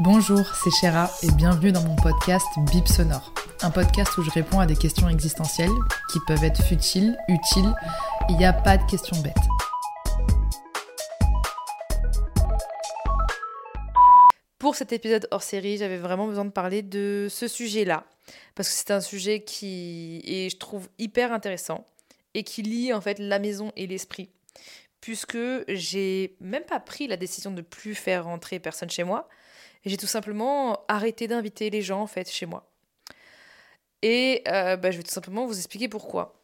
Bonjour, c'est Chéra et bienvenue dans mon podcast Bip Sonore. Un podcast où je réponds à des questions existentielles qui peuvent être futiles, utiles. Il n'y a pas de questions bêtes. Pour cet épisode hors série, j'avais vraiment besoin de parler de ce sujet-là. Parce que c'est un sujet qui est, je trouve, hyper intéressant et qui lie en fait la maison et l'esprit. Puisque j'ai même pas pris la décision de plus faire rentrer personne chez moi, j'ai tout simplement arrêté d'inviter les gens en fait chez moi. Et euh, bah, je vais tout simplement vous expliquer pourquoi.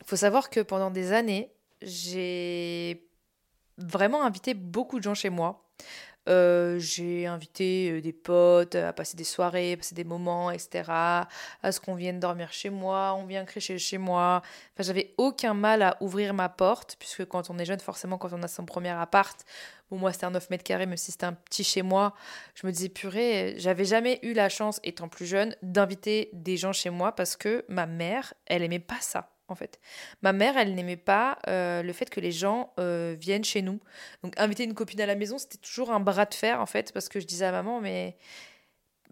Il faut savoir que pendant des années, j'ai vraiment invité beaucoup de gens chez moi. Euh, j'ai invité euh, des potes à passer des soirées, passer des moments, etc. À ce qu'on vienne dormir chez moi, on vient crécher chez moi. Enfin, j'avais aucun mal à ouvrir ma porte, puisque quand on est jeune, forcément, quand on a son premier appart, bon, moi c'était un 9 mètres carrés, mais si c'était un petit chez moi, je me disais, purée, j'avais jamais eu la chance, étant plus jeune, d'inviter des gens chez moi parce que ma mère, elle aimait pas ça en fait. Ma mère, elle n'aimait pas euh, le fait que les gens euh, viennent chez nous. Donc inviter une copine à la maison, c'était toujours un bras de fer en fait, parce que je disais à maman, mais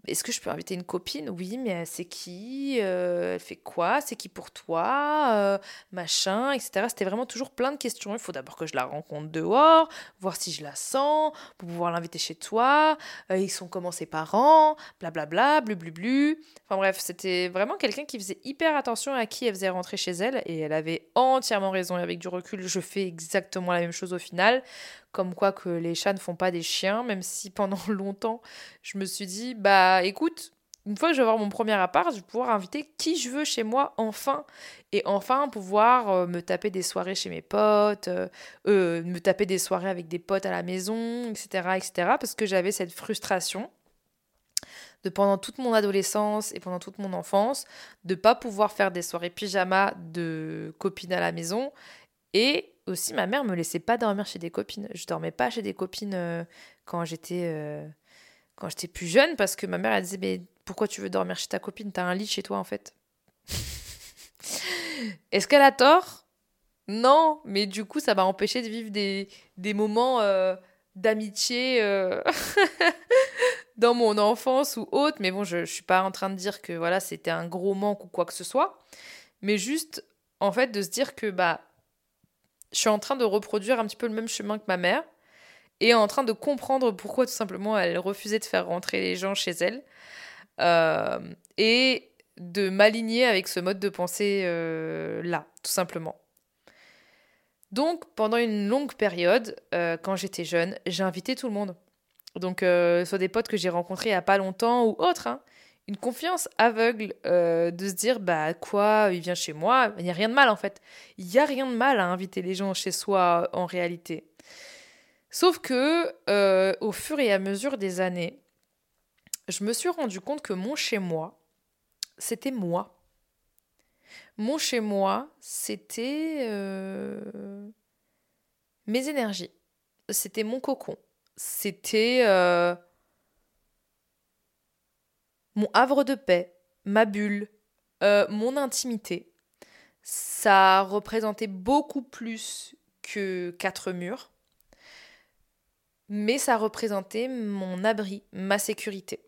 est-ce que je peux inviter une copine? Oui, mais c'est qui euh, Elle fait quoi? C'est qui pour toi? Euh, Machin, etc. C'était vraiment toujours plein de questions. Il faut d'abord que je la rencontre dehors, voir si je la sens, pour pouvoir l'inviter chez toi. Euh, ils sont comment ses parents? Blablabla, blu blu blu. Enfin bref, c'était vraiment quelqu'un qui faisait hyper attention à qui elle faisait rentrer chez elle. Et elle avait entièrement raison. Et avec du recul, je fais exactement la même chose au final comme quoi que les chats ne font pas des chiens, même si pendant longtemps, je me suis dit, bah écoute, une fois que je vais avoir mon premier appart, je vais pouvoir inviter qui je veux chez moi, enfin. Et enfin pouvoir euh, me taper des soirées chez mes potes, euh, euh, me taper des soirées avec des potes à la maison, etc. etc. parce que j'avais cette frustration de pendant toute mon adolescence et pendant toute mon enfance, de pas pouvoir faire des soirées pyjama de copines à la maison. Et aussi, ma mère me laissait pas dormir chez des copines. Je dormais pas chez des copines euh, quand j'étais euh, quand j'étais plus jeune parce que ma mère elle disait mais pourquoi tu veux dormir chez ta copine? T'as un lit chez toi en fait. Est-ce qu'elle a tort? Non, mais du coup ça m'a empêché de vivre des, des moments euh, d'amitié dans mon enfance ou autre. Mais bon, je, je suis pas en train de dire que voilà c'était un gros manque ou quoi que ce soit, mais juste en fait de se dire que bah je suis en train de reproduire un petit peu le même chemin que ma mère et en train de comprendre pourquoi tout simplement elle refusait de faire rentrer les gens chez elle euh, et de m'aligner avec ce mode de pensée euh, là, tout simplement. Donc pendant une longue période, euh, quand j'étais jeune, invité tout le monde. Donc soit des potes que j'ai rencontrés il n'y a pas longtemps ou autres. Hein une confiance aveugle euh, de se dire bah quoi il vient chez moi il n'y a rien de mal en fait. Il n'y a rien de mal à inviter les gens chez soi en réalité. Sauf que euh, au fur et à mesure des années je me suis rendu compte que mon chez moi c'était moi. Mon chez moi c'était euh, mes énergies. C'était mon cocon. C'était mon havre de paix, ma bulle, euh, mon intimité. Ça représentait beaucoup plus que quatre murs, mais ça représentait mon abri, ma sécurité,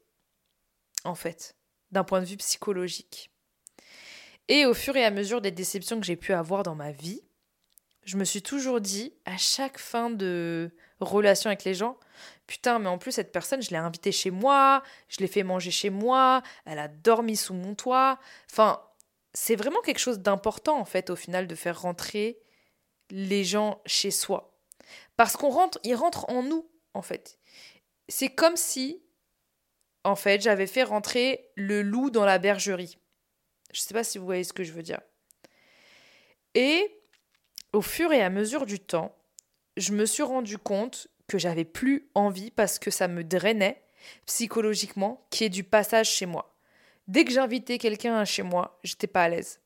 en fait, d'un point de vue psychologique. Et au fur et à mesure des déceptions que j'ai pu avoir dans ma vie, je me suis toujours dit, à chaque fin de relation avec les gens, putain, mais en plus, cette personne, je l'ai invitée chez moi, je l'ai fait manger chez moi, elle a dormi sous mon toit. Enfin, c'est vraiment quelque chose d'important, en fait, au final, de faire rentrer les gens chez soi. Parce qu'on rentre, ils rentrent en nous, en fait. C'est comme si, en fait, j'avais fait rentrer le loup dans la bergerie. Je ne sais pas si vous voyez ce que je veux dire. Et au fur et à mesure du temps, je me suis rendu compte que j'avais plus envie parce que ça me drainait psychologiquement qui est du passage chez moi. Dès que j'invitais quelqu'un chez moi, j'étais pas à l'aise.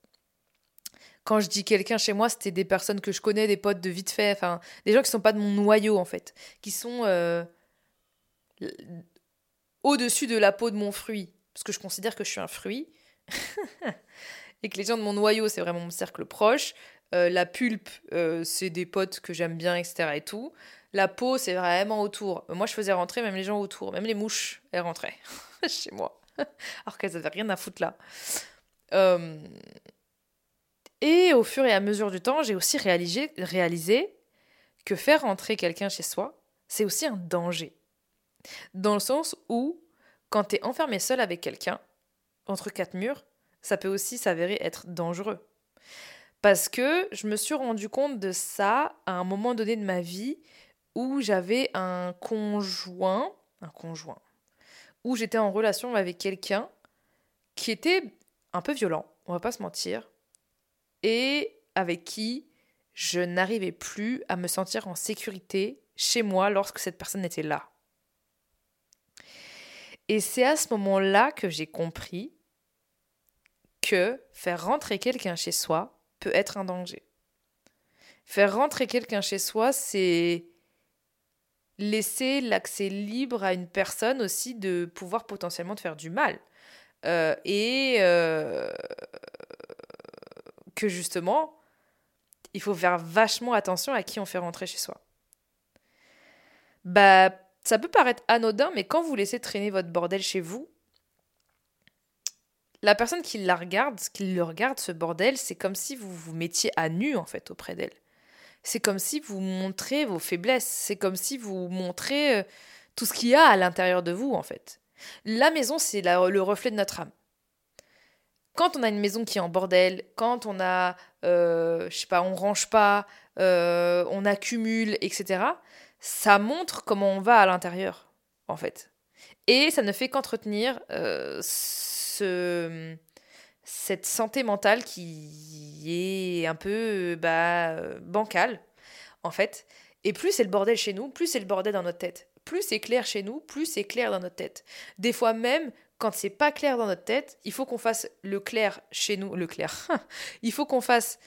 Quand je dis quelqu'un chez moi, c'était des personnes que je connais, des potes de vite fait, enfin des gens qui sont pas de mon noyau en fait, qui sont euh, au-dessus de la peau de mon fruit, parce que je considère que je suis un fruit, et que les gens de mon noyau, c'est vraiment mon cercle proche. Euh, la pulpe, euh, c'est des potes que j'aime bien, etc. et tout. La peau, c'est vraiment autour. Moi, je faisais rentrer même les gens autour. Même les mouches, elles rentraient chez moi. Alors qu'elles n'avaient rien à foutre là. Euh, et au fur et à mesure du temps, j'ai aussi réalisé, que faire rentrer quelqu'un chez soi, c'est aussi un danger. Dans le sens où, quand tu es enfermé seul avec quelqu'un, entre quatre murs, ça peut aussi s'avérer être dangereux. Parce que je me suis rendu compte de ça à un moment donné de ma vie où j'avais un conjoint, un conjoint, où j'étais en relation avec quelqu'un qui était un peu violent, on va pas se mentir, et avec qui je n'arrivais plus à me sentir en sécurité chez moi lorsque cette personne était là. Et c'est à ce moment-là que j'ai compris que faire rentrer quelqu'un chez soi peut être un danger. Faire rentrer quelqu'un chez soi, c'est laisser l'accès libre à une personne aussi de pouvoir potentiellement te faire du mal. Euh, et euh, que justement, il faut faire vachement attention à qui on fait rentrer chez soi. Bah, ça peut paraître anodin, mais quand vous laissez traîner votre bordel chez vous, la personne qui la regarde, qui le regarde, ce bordel, c'est comme si vous vous mettiez à nu, en fait, auprès d'elle. C'est comme si vous montrez vos faiblesses. C'est comme si vous montrez euh, tout ce qu'il y a à l'intérieur de vous, en fait. La maison, c'est le reflet de notre âme. Quand on a une maison qui est en bordel, quand on a, euh, je sais pas, on range pas, euh, on accumule, etc., ça montre comment on va à l'intérieur, en fait. Et ça ne fait qu'entretenir euh, cette santé mentale qui est un peu bah, bancale, en fait. Et plus c'est le bordel chez nous, plus c'est le bordel dans notre tête. Plus c'est clair chez nous, plus c'est clair dans notre tête. Des fois même, quand c'est pas clair dans notre tête, il faut qu'on fasse le clair chez nous, le clair. il faut qu'on fasse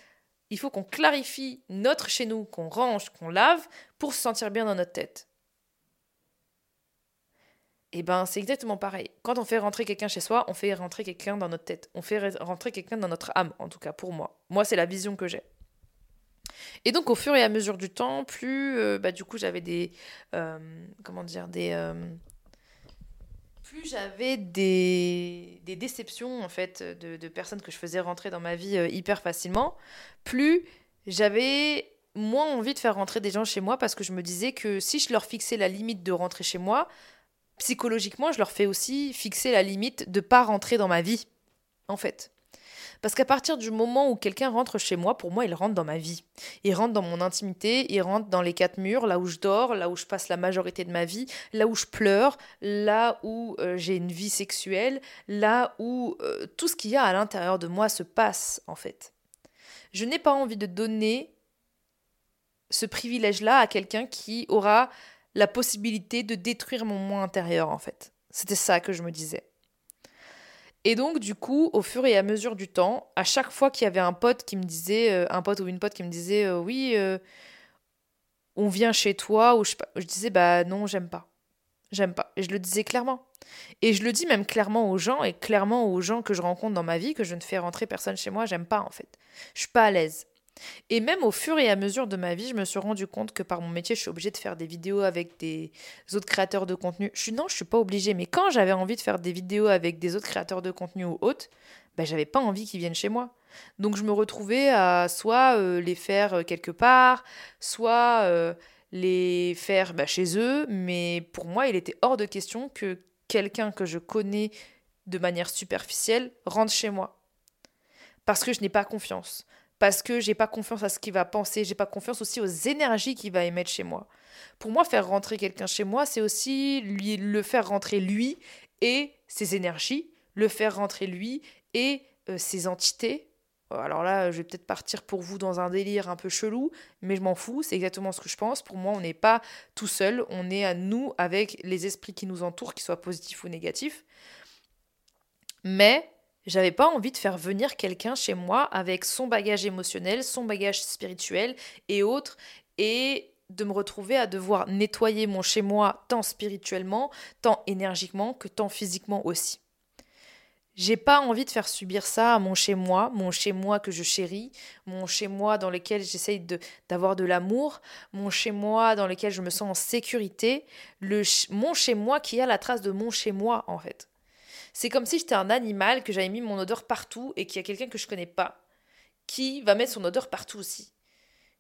il faut qu'on clarifie notre chez nous, qu'on range, qu'on lave pour se sentir bien dans notre tête. Et eh ben, c'est exactement pareil. Quand on fait rentrer quelqu'un chez soi, on fait rentrer quelqu'un dans notre tête. On fait rentrer quelqu'un dans notre âme, en tout cas pour moi. Moi, c'est la vision que j'ai. Et donc, au fur et à mesure du temps, plus, euh, bah, du coup, j'avais des, euh, comment dire, des, euh, plus j'avais des, des, déceptions en fait de, de, personnes que je faisais rentrer dans ma vie hyper facilement, plus j'avais moins envie de faire rentrer des gens chez moi parce que je me disais que si je leur fixais la limite de rentrer chez moi, psychologiquement, je leur fais aussi fixer la limite de pas rentrer dans ma vie, en fait. Parce qu'à partir du moment où quelqu'un rentre chez moi, pour moi, il rentre dans ma vie. Il rentre dans mon intimité, il rentre dans les quatre murs, là où je dors, là où je passe la majorité de ma vie, là où je pleure, là où euh, j'ai une vie sexuelle, là où euh, tout ce qu'il y a à l'intérieur de moi se passe, en fait. Je n'ai pas envie de donner ce privilège-là à quelqu'un qui aura la possibilité de détruire mon moi intérieur, en fait. C'était ça que je me disais. Et donc, du coup, au fur et à mesure du temps, à chaque fois qu'il y avait un pote qui me disait, euh, un pote ou une pote qui me disait, euh, oui, euh, on vient chez toi, ou je, je disais, bah non, j'aime pas. J'aime pas. Et je le disais clairement. Et je le dis même clairement aux gens, et clairement aux gens que je rencontre dans ma vie, que je ne fais rentrer personne chez moi, j'aime pas en fait. Je suis pas à l'aise. Et même au fur et à mesure de ma vie, je me suis rendu compte que par mon métier, je suis obligée de faire des vidéos avec des autres créateurs de contenu. Je non, je suis pas obligée, mais quand j'avais envie de faire des vidéos avec des autres créateurs de contenu ou autres, ben j'avais pas envie qu'ils viennent chez moi. Donc je me retrouvais à soit euh, les faire euh, quelque part, soit euh, les faire bah, chez eux, mais pour moi, il était hors de question que quelqu'un que je connais de manière superficielle rentre chez moi. Parce que je n'ai pas confiance parce que j'ai pas confiance à ce qu'il va penser, j'ai pas confiance aussi aux énergies qu'il va émettre chez moi. Pour moi, faire rentrer quelqu'un chez moi, c'est aussi lui, le faire rentrer lui et ses énergies, le faire rentrer lui et euh, ses entités. Alors là, je vais peut-être partir pour vous dans un délire un peu chelou, mais je m'en fous, c'est exactement ce que je pense. Pour moi, on n'est pas tout seul, on est à nous avec les esprits qui nous entourent, qu'ils soient positifs ou négatifs. Mais j'avais pas envie de faire venir quelqu'un chez moi avec son bagage émotionnel, son bagage spirituel et autres, et de me retrouver à devoir nettoyer mon chez moi tant spirituellement, tant énergiquement que tant physiquement aussi. J'ai pas envie de faire subir ça à mon chez-moi, mon chez-moi que je chéris, mon chez-moi dans lequel j'essaye d'avoir de, l'amour, mon chez-moi dans lequel je me sens en sécurité, le, mon chez-moi qui a la trace de mon chez-moi en fait. C'est comme si j'étais un animal, que j'avais mis mon odeur partout et qu'il y a quelqu'un que je connais pas qui va mettre son odeur partout aussi.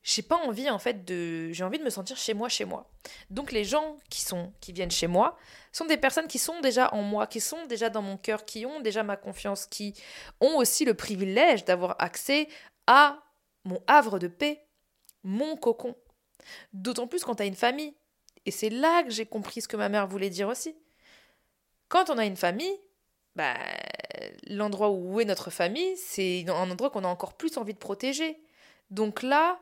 J'ai pas envie en fait de j'ai envie de me sentir chez moi chez moi. Donc les gens qui sont qui viennent chez moi sont des personnes qui sont déjà en moi qui sont déjà dans mon cœur qui ont déjà ma confiance qui ont aussi le privilège d'avoir accès à mon havre de paix mon cocon. D'autant plus quand tu as une famille. Et c'est là que j'ai compris ce que ma mère voulait dire aussi. Quand on a une famille bah, l'endroit où est notre famille c'est un endroit qu'on a encore plus envie de protéger donc là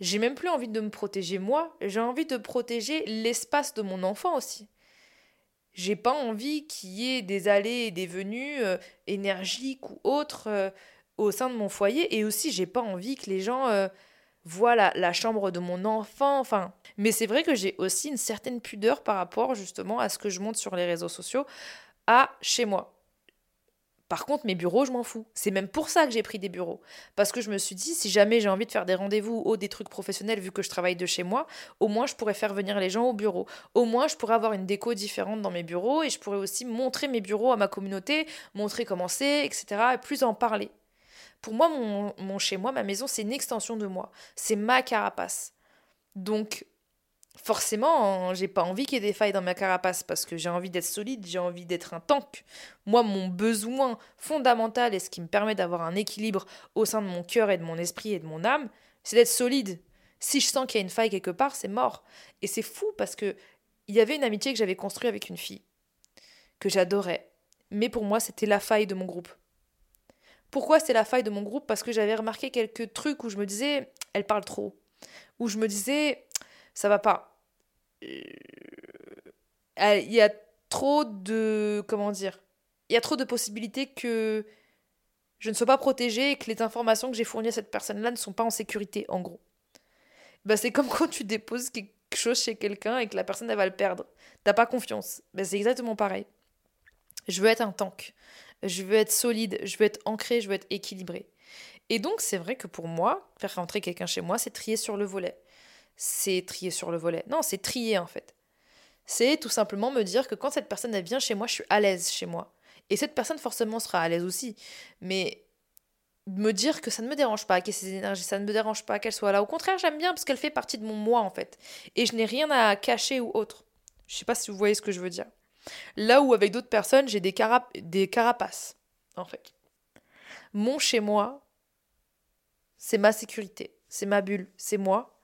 j'ai même plus envie de me protéger moi, j'ai envie de protéger l'espace de mon enfant aussi. J'ai pas envie qu'il y ait des allées et des venues euh, énergiques ou autres euh, au sein de mon foyer et aussi j'ai pas envie que les gens euh, voient la, chambre de mon enfant, enfin. Mais c'est vrai que j'ai aussi une certaine pudeur par rapport justement à ce que je monte sur les réseaux sociaux à chez moi. Par contre, mes bureaux, je m'en fous. C'est même pour ça que j'ai pris des bureaux. Parce que je me suis dit, si jamais j'ai envie de faire des rendez-vous ou des trucs professionnels, vu que je travaille de chez moi, au moins je pourrais faire venir les gens au bureau. Au moins, je pourrais avoir une déco différente dans mes bureaux et je pourrais aussi montrer mes bureaux à ma communauté, montrer comment c'est, etc. et plus en parler. Pour moi, mon, mon chez moi, ma maison, c'est une extension de moi. C'est ma carapace. Donc, forcément, j'ai pas envie qu'il y ait des failles dans ma carapace parce que j'ai envie d'être solide, j'ai envie d'être un tank. Moi, mon besoin fondamental et ce qui me permet d'avoir un équilibre au sein de mon cœur et de mon esprit et de mon âme, c'est d'être solide. Si je sens qu'il y a une faille quelque part, c'est mort. Et c'est fou parce que il y avait une amitié que j'avais construite avec une fille que j'adorais, mais pour moi, c'était la faille de mon groupe. Pourquoi c'est la faille de mon groupe? Parce que j'avais remarqué quelques trucs où je me disais, elle parle trop. Où je me disais, ça va pas. Euh, il y a trop de. Comment dire Il y a trop de possibilités que je ne sois pas protégée et que les informations que j'ai fournies à cette personne-là ne sont pas en sécurité, en gros. Bah, c'est comme quand tu déposes quelque chose chez quelqu'un et que la personne elle va le perdre. T'as pas confiance. Bah, c'est exactement pareil. Je veux être un tank. Je veux être solide. Je veux être ancré. Je veux être équilibré. Et donc, c'est vrai que pour moi, faire rentrer quelqu'un chez moi, c'est trier sur le volet c'est trier sur le volet. Non, c'est trier en fait. C'est tout simplement me dire que quand cette personne elle vient chez moi, je suis à l'aise chez moi. Et cette personne forcément sera à l'aise aussi. Mais me dire que ça ne me dérange pas, qu'elle ait ses énergies, ça ne me dérange pas qu'elle soit là. Au contraire, j'aime bien parce qu'elle fait partie de mon moi en fait. Et je n'ai rien à cacher ou autre. Je sais pas si vous voyez ce que je veux dire. Là où avec d'autres personnes, j'ai des, des carapaces en fait. Mon chez moi, c'est ma sécurité, c'est ma bulle, c'est moi.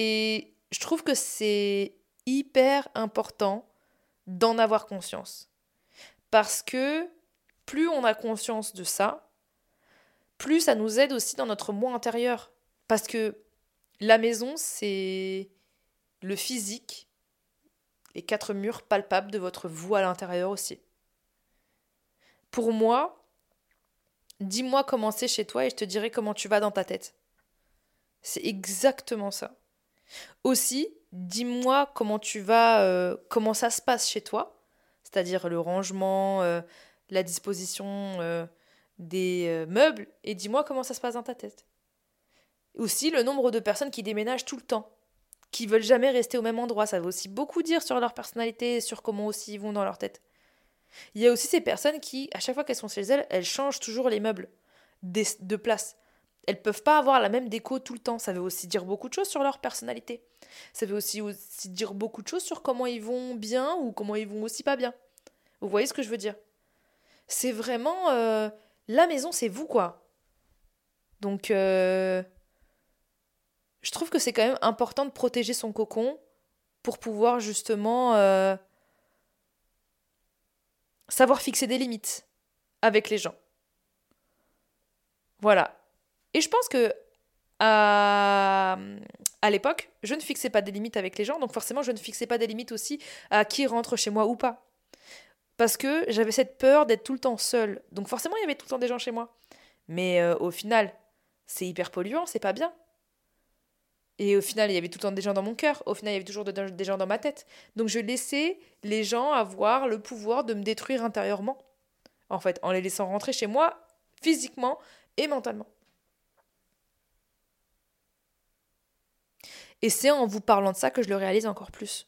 Et je trouve que c'est hyper important d'en avoir conscience. Parce que plus on a conscience de ça, plus ça nous aide aussi dans notre moi intérieur. Parce que la maison, c'est le physique, les quatre murs palpables de votre vous à l'intérieur aussi. Pour moi, dis-moi comment c'est chez toi et je te dirai comment tu vas dans ta tête. C'est exactement ça. Aussi, dis-moi comment tu vas, euh, comment ça se passe chez toi, c'est-à-dire le rangement, euh, la disposition euh, des meubles, et dis-moi comment ça se passe dans ta tête. Aussi, le nombre de personnes qui déménagent tout le temps, qui veulent jamais rester au même endroit, ça veut aussi beaucoup dire sur leur personnalité sur comment aussi ils vont dans leur tête. Il y a aussi ces personnes qui, à chaque fois qu'elles sont chez elles, elles changent toujours les meubles de place elles peuvent pas avoir la même déco tout le temps. Ça veut aussi dire beaucoup de choses sur leur personnalité. Ça veut aussi, dire beaucoup de choses sur comment ils vont bien ou comment ils vont aussi pas bien. Vous voyez ce que je veux dire? C'est vraiment euh, la maison, c'est vous quoi. Donc euh, je trouve que c'est quand même important de protéger son cocon pour pouvoir justement euh, savoir fixer des limites avec les gens. Voilà. Et je pense que à, l'époque, je ne fixais pas des limites avec les gens, donc forcément, je ne fixais pas des limites aussi à qui rentre chez moi ou pas. Parce que j'avais cette peur d'être tout le temps seule. Donc forcément, il y avait tout le temps des gens chez moi. Mais euh, au final, c'est hyper polluant, c'est pas bien. Et au final, il y avait tout le temps des gens dans mon cœur. Au final, il y avait toujours des gens dans ma tête. Donc je laissais les gens avoir le pouvoir de me détruire intérieurement. en fait, en les laissant rentrer chez moi physiquement et mentalement. Et c'est en vous parlant de ça que je le réalise encore plus.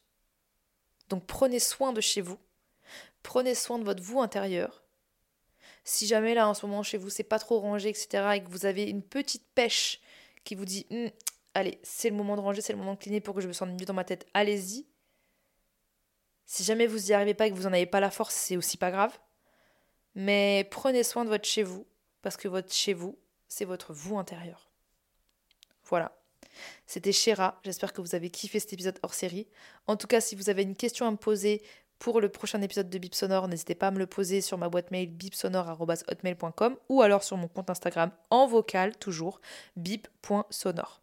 Donc prenez soin de chez vous. Prenez soin de votre vous intérieur. Si jamais là en ce moment chez vous c'est pas trop rangé, etc., et que vous avez une petite pêche qui vous dit hum, allez, c'est le moment de ranger, c'est le moment de cleaner pour que je me sente mieux dans ma tête, allez-y. Si jamais vous n'y arrivez pas et que vous n'en avez pas la force, c'est aussi pas grave. Mais prenez soin de votre chez vous, parce que votre chez vous, c'est votre vous intérieur. Voilà. C'était Chéra, j'espère que vous avez kiffé cet épisode hors série. En tout cas, si vous avez une question à me poser pour le prochain épisode de Bip Sonore, n'hésitez pas à me le poser sur ma boîte mail bipsonore.hotmail.com ou alors sur mon compte Instagram en vocal, toujours, bip.sonore.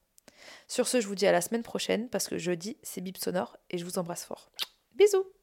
Sur ce, je vous dis à la semaine prochaine parce que jeudi, c'est Bip Sonore et je vous embrasse fort. Bisous